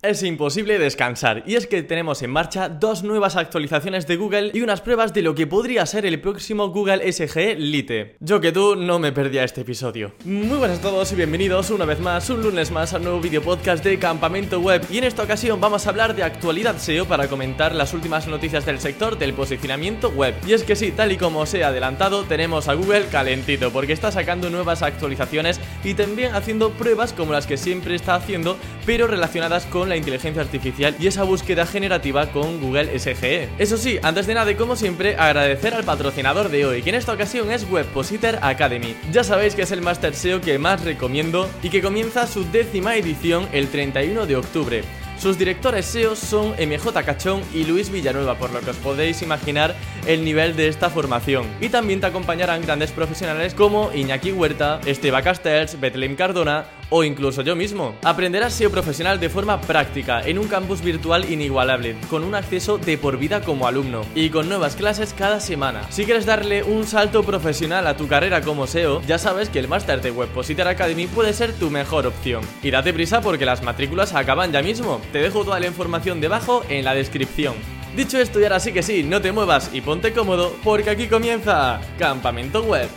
Es imposible descansar, y es que tenemos en marcha dos nuevas actualizaciones de Google y unas pruebas de lo que podría ser el próximo Google SGE Lite. Yo que tú no me perdía este episodio. Muy buenas a todos y bienvenidos una vez más, un lunes más a un nuevo video podcast de Campamento Web. Y en esta ocasión vamos a hablar de actualidad SEO para comentar las últimas noticias del sector del posicionamiento web. Y es que sí, tal y como se ha adelantado, tenemos a Google calentito porque está sacando nuevas actualizaciones y también haciendo pruebas como las que siempre está haciendo, pero relacionadas con la inteligencia artificial y esa búsqueda generativa con Google SGE. Eso sí, antes de nada y como siempre, agradecer al patrocinador de hoy, que en esta ocasión es Webpositor Academy. Ya sabéis que es el Master SEO que más recomiendo y que comienza su décima edición el 31 de octubre. Sus directores SEO son MJ Cachón y Luis Villanueva, por lo que os podéis imaginar el nivel de esta formación. Y también te acompañarán grandes profesionales como Iñaki Huerta, Esteba Castells, Bethlehem Cardona o incluso yo mismo. Aprenderás SEO profesional de forma práctica en un campus virtual inigualable, con un acceso de por vida como alumno y con nuevas clases cada semana. Si quieres darle un salto profesional a tu carrera como SEO, ya sabes que el máster de Webpositor Academy puede ser tu mejor opción. Y date prisa porque las matrículas acaban ya mismo. Te dejo toda la información debajo en la descripción. Dicho esto y ahora sí que sí, no te muevas y ponte cómodo porque aquí comienza Campamento Web.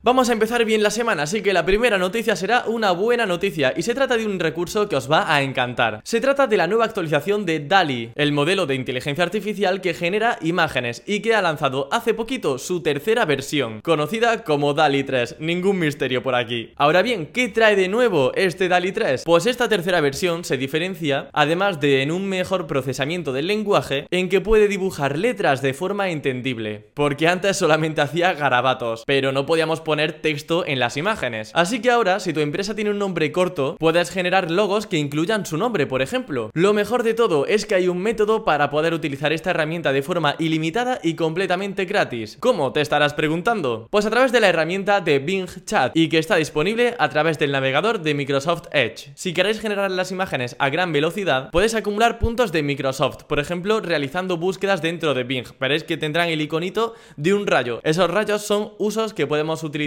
Vamos a empezar bien la semana, así que la primera noticia será una buena noticia y se trata de un recurso que os va a encantar. Se trata de la nueva actualización de DALI, el modelo de inteligencia artificial que genera imágenes y que ha lanzado hace poquito su tercera versión, conocida como DALI 3. Ningún misterio por aquí. Ahora bien, ¿qué trae de nuevo este DALI 3? Pues esta tercera versión se diferencia, además de en un mejor procesamiento del lenguaje, en que puede dibujar letras de forma entendible, porque antes solamente hacía garabatos, pero no podíamos poner texto en las imágenes. Así que ahora, si tu empresa tiene un nombre corto, puedes generar logos que incluyan su nombre, por ejemplo. Lo mejor de todo es que hay un método para poder utilizar esta herramienta de forma ilimitada y completamente gratis. ¿Cómo? Te estarás preguntando. Pues a través de la herramienta de Bing Chat y que está disponible a través del navegador de Microsoft Edge. Si queréis generar las imágenes a gran velocidad, puedes acumular puntos de Microsoft, por ejemplo, realizando búsquedas dentro de Bing. Veréis que tendrán el iconito de un rayo. Esos rayos son usos que podemos utilizar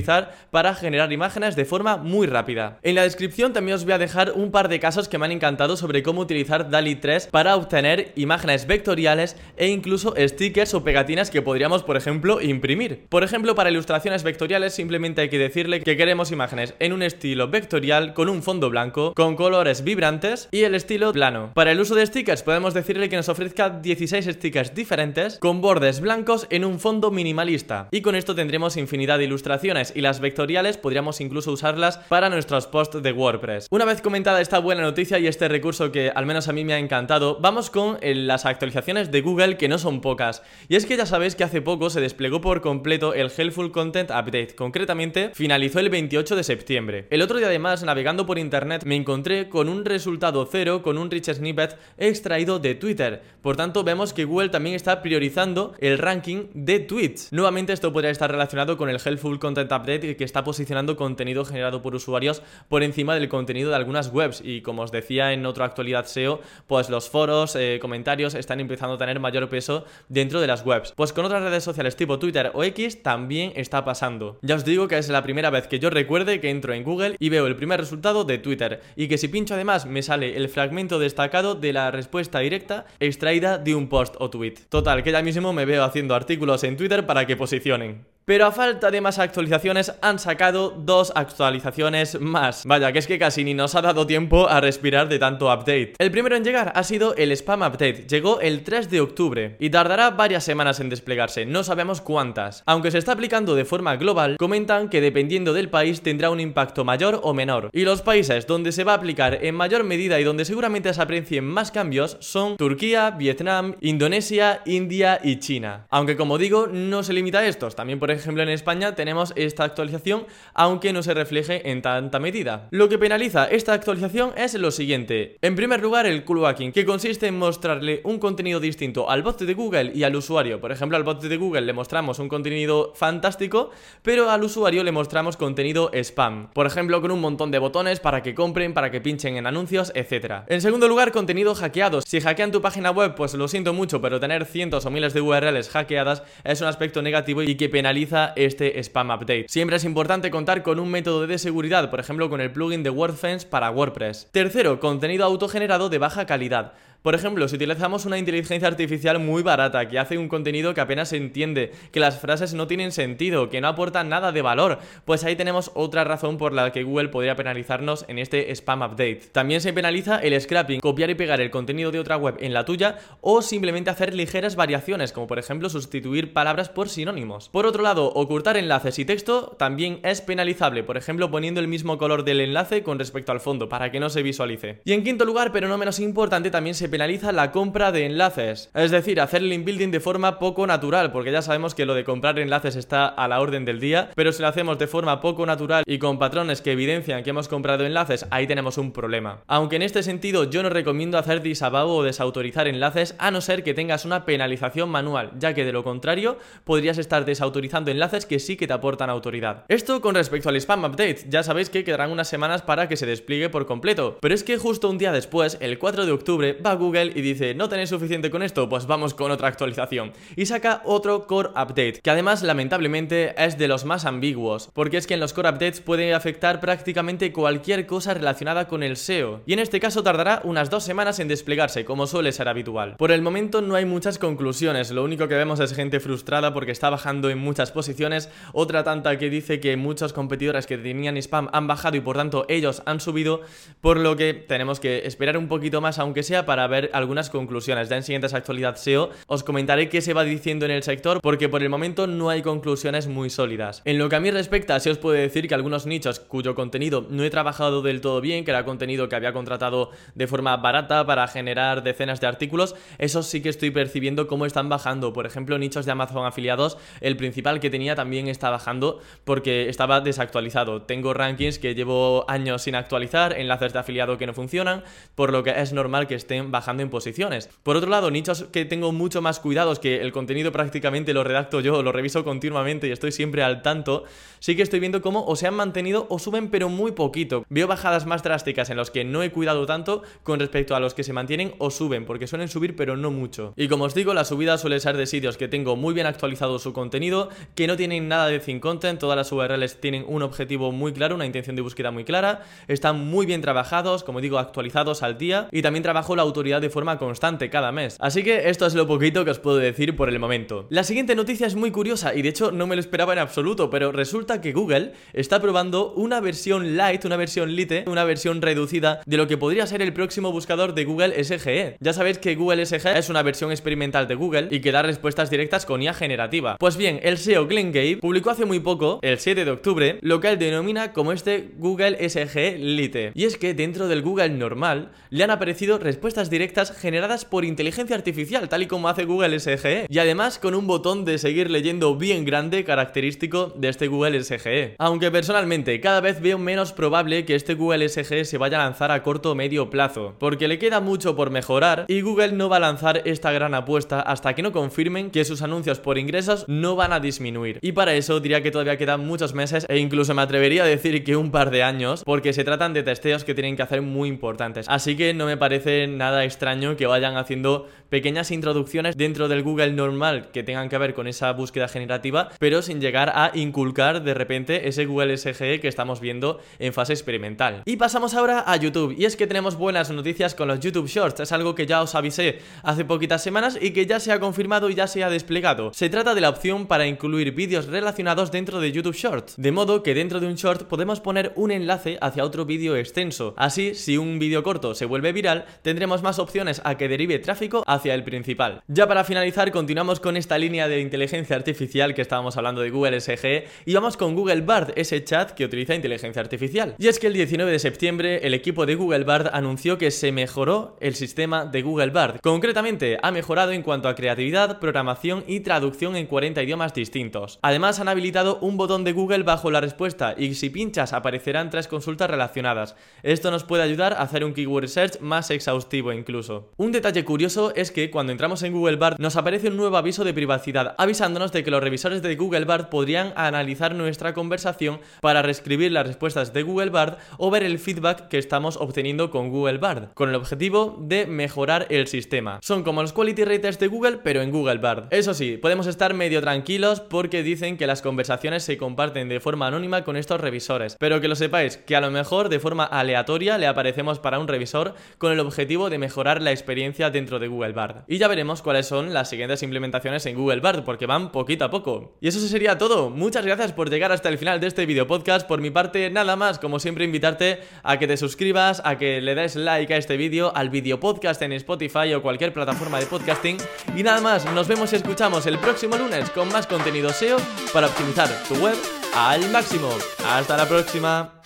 para generar imágenes de forma muy rápida. En la descripción también os voy a dejar un par de casos que me han encantado sobre cómo utilizar DALI 3 para obtener imágenes vectoriales e incluso stickers o pegatinas que podríamos, por ejemplo, imprimir. Por ejemplo, para ilustraciones vectoriales simplemente hay que decirle que queremos imágenes en un estilo vectorial con un fondo blanco, con colores vibrantes y el estilo plano. Para el uso de stickers podemos decirle que nos ofrezca 16 stickers diferentes con bordes blancos en un fondo minimalista. Y con esto tendremos infinidad de ilustraciones y las vectoriales podríamos incluso usarlas para nuestros posts de WordPress. Una vez comentada esta buena noticia y este recurso que al menos a mí me ha encantado, vamos con eh, las actualizaciones de Google que no son pocas. Y es que ya sabéis que hace poco se desplegó por completo el Helpful Content Update, concretamente finalizó el 28 de septiembre. El otro día además, navegando por internet, me encontré con un resultado cero con un rich snippet extraído de Twitter. Por tanto, vemos que Google también está priorizando el ranking de tweets. Nuevamente esto podría estar relacionado con el Helpful Content Update que está posicionando contenido generado por usuarios por encima del contenido de algunas webs y como os decía en otra actualidad SEO, pues los foros, eh, comentarios están empezando a tener mayor peso dentro de las webs. Pues con otras redes sociales tipo Twitter o X también está pasando. Ya os digo que es la primera vez que yo recuerde que entro en Google y veo el primer resultado de Twitter y que si pincho además me sale el fragmento destacado de la respuesta directa extraída de un post o tweet. Total, que ya mismo me veo haciendo artículos en Twitter para que posicionen. Pero a falta de más actualizaciones han sacado dos actualizaciones más. Vaya, que es que casi ni nos ha dado tiempo a respirar de tanto update. El primero en llegar ha sido el Spam Update. Llegó el 3 de octubre y tardará varias semanas en desplegarse, no sabemos cuántas. Aunque se está aplicando de forma global, comentan que dependiendo del país tendrá un impacto mayor o menor. Y los países donde se va a aplicar en mayor medida y donde seguramente se aprecien más cambios son Turquía, Vietnam, Indonesia, India y China. Aunque como digo, no se limita a estos, también ejemplo en España tenemos esta actualización aunque no se refleje en tanta medida. Lo que penaliza esta actualización es lo siguiente. En primer lugar el cloaking, que consiste en mostrarle un contenido distinto al bot de Google y al usuario. Por ejemplo al bot de Google le mostramos un contenido fantástico, pero al usuario le mostramos contenido spam. Por ejemplo con un montón de botones para que compren, para que pinchen en anuncios, etc. En segundo lugar contenido hackeado. Si hackean tu página web pues lo siento mucho, pero tener cientos o miles de URLs hackeadas es un aspecto negativo y que penaliza este spam update. Siempre es importante contar con un método de seguridad, por ejemplo con el plugin de WordFence para WordPress. Tercero, contenido autogenerado de baja calidad. Por ejemplo, si utilizamos una inteligencia artificial muy barata que hace un contenido que apenas se entiende, que las frases no tienen sentido, que no aportan nada de valor, pues ahí tenemos otra razón por la que Google podría penalizarnos en este spam update. También se penaliza el scrapping, copiar y pegar el contenido de otra web en la tuya o simplemente hacer ligeras variaciones, como por ejemplo sustituir palabras por sinónimos. Por otro lado, ocultar enlaces y texto también es penalizable, por ejemplo poniendo el mismo color del enlace con respecto al fondo para que no se visualice. Y en quinto lugar, pero no menos importante, también se penaliza la compra de enlaces. Es decir, hacer link building de forma poco natural, porque ya sabemos que lo de comprar enlaces está a la orden del día, pero si lo hacemos de forma poco natural y con patrones que evidencian que hemos comprado enlaces, ahí tenemos un problema. Aunque en este sentido yo no recomiendo hacer disavow o desautorizar enlaces a no ser que tengas una penalización manual, ya que de lo contrario podrías estar desautorizando enlaces que sí que te aportan autoridad. Esto con respecto al spam update, ya sabéis que quedarán unas semanas para que se despliegue por completo, pero es que justo un día después, el 4 de octubre, va Google y dice, ¿no tenéis suficiente con esto? Pues vamos con otra actualización. Y saca otro Core Update, que además lamentablemente es de los más ambiguos, porque es que en los Core Updates puede afectar prácticamente cualquier cosa relacionada con el SEO, y en este caso tardará unas dos semanas en desplegarse, como suele ser habitual. Por el momento no hay muchas conclusiones, lo único que vemos es gente frustrada porque está bajando en muchas posiciones, otra tanta que dice que muchos competidores que tenían spam han bajado y por tanto ellos han subido, por lo que tenemos que esperar un poquito más aunque sea para ver algunas conclusiones. Ya en siguientes actualidad SEO os comentaré qué se va diciendo en el sector porque por el momento no hay conclusiones muy sólidas. En lo que a mí respecta, se os puede decir que algunos nichos cuyo contenido no he trabajado del todo bien, que era contenido que había contratado de forma barata para generar decenas de artículos, esos sí que estoy percibiendo cómo están bajando. Por ejemplo, nichos de Amazon afiliados, el principal que tenía también está bajando porque estaba desactualizado. Tengo rankings que llevo años sin actualizar, enlaces de afiliado que no funcionan, por lo que es normal que estén bajando en posiciones. Por otro lado, nichos que tengo mucho más cuidados, que el contenido prácticamente lo redacto yo, lo reviso continuamente y estoy siempre al tanto, sí que estoy viendo cómo o se han mantenido o suben pero muy poquito. Veo bajadas más drásticas en los que no he cuidado tanto con respecto a los que se mantienen o suben, porque suelen subir pero no mucho. Y como os digo, la subida suele ser de sitios que tengo muy bien actualizado su contenido, que no tienen nada de thin content, todas las URLs tienen un objetivo muy claro, una intención de búsqueda muy clara, están muy bien trabajados, como digo, actualizados al día y también trabajo la autoridad de forma constante cada mes. Así que esto es lo poquito que os puedo decir por el momento. La siguiente noticia es muy curiosa y de hecho no me lo esperaba en absoluto, pero resulta que Google está probando una versión light, una versión lite, una versión reducida de lo que podría ser el próximo buscador de Google SGE. Ya sabéis que Google SGE es una versión experimental de Google y que da respuestas directas con IA generativa. Pues bien, el SEO Glenn Gabe publicó hace muy poco, el 7 de octubre, lo que él denomina como este Google SGE Lite. Y es que dentro del Google normal le han aparecido respuestas directas generadas por inteligencia artificial, tal y como hace Google SGE. Y además con un botón de seguir leyendo bien grande característico de este Google SGE. Aunque personalmente cada vez veo menos probable que este Google SGE se vaya a lanzar a corto o medio plazo, porque le queda mucho por mejorar y Google no va a lanzar esta gran apuesta hasta que no confirmen que sus anuncios por ingresos no van a disminuir. Y para eso diría que todavía quedan muchos meses e incluso me atrevería a decir que un par de años, porque se tratan de testeos que tienen que hacer muy importantes. Así que no me parece nada extraño que vayan haciendo pequeñas introducciones dentro del Google normal que tengan que ver con esa búsqueda generativa, pero sin llegar a inculcar de repente ese Google SGE que estamos viendo en fase experimental. Y pasamos ahora a YouTube, y es que tenemos buenas noticias con los YouTube Shorts, es algo que ya os avisé hace poquitas semanas y que ya se ha confirmado y ya se ha desplegado. Se trata de la opción para incluir vídeos relacionados dentro de YouTube Shorts, de modo que dentro de un short podemos poner un enlace hacia otro vídeo extenso. Así, si un vídeo corto se vuelve viral, tendremos más opciones a que derive tráfico hacia el principal. Ya para finalizar, continuamos con esta línea de inteligencia artificial que estábamos hablando de Google SG y vamos con Google Bard, ese chat que utiliza inteligencia artificial. Y es que el 19 de septiembre el equipo de Google Bard anunció que se mejoró el sistema de Google Bard. Concretamente, ha mejorado en cuanto a creatividad, programación y traducción en 40 idiomas distintos. Además, han habilitado un botón de Google bajo la respuesta y si pinchas aparecerán tres consultas relacionadas. Esto nos puede ayudar a hacer un keyword search más exhaustivo incluso. Un detalle curioso es que cuando entramos en Google Bard nos aparece un nuevo aviso de privacidad avisándonos de que los revisores de Google Bard podrían analizar nuestra conversación para reescribir las respuestas de Google Bard o ver el feedback que estamos obteniendo con Google Bard, con el objetivo de mejorar el sistema. Son como los quality raters de Google, pero en Google Bard. Eso sí, podemos estar medio tranquilos porque dicen que las conversaciones se comparten de forma anónima con estos revisores, pero que lo sepáis que a lo mejor de forma aleatoria le aparecemos para un revisor con el objetivo de mejorar la experiencia dentro de Google Y ya veremos cuáles son las siguientes implementaciones en Google Bard, porque van poquito a poco. Y eso sería todo. Muchas gracias por llegar hasta el final de este video podcast. Por mi parte, nada más, como siempre, invitarte a que te suscribas, a que le des like a este vídeo, al video podcast en Spotify o cualquier plataforma de podcasting. Y nada más, nos vemos y escuchamos el próximo lunes con más contenido SEO para optimizar tu web al máximo. Hasta la próxima.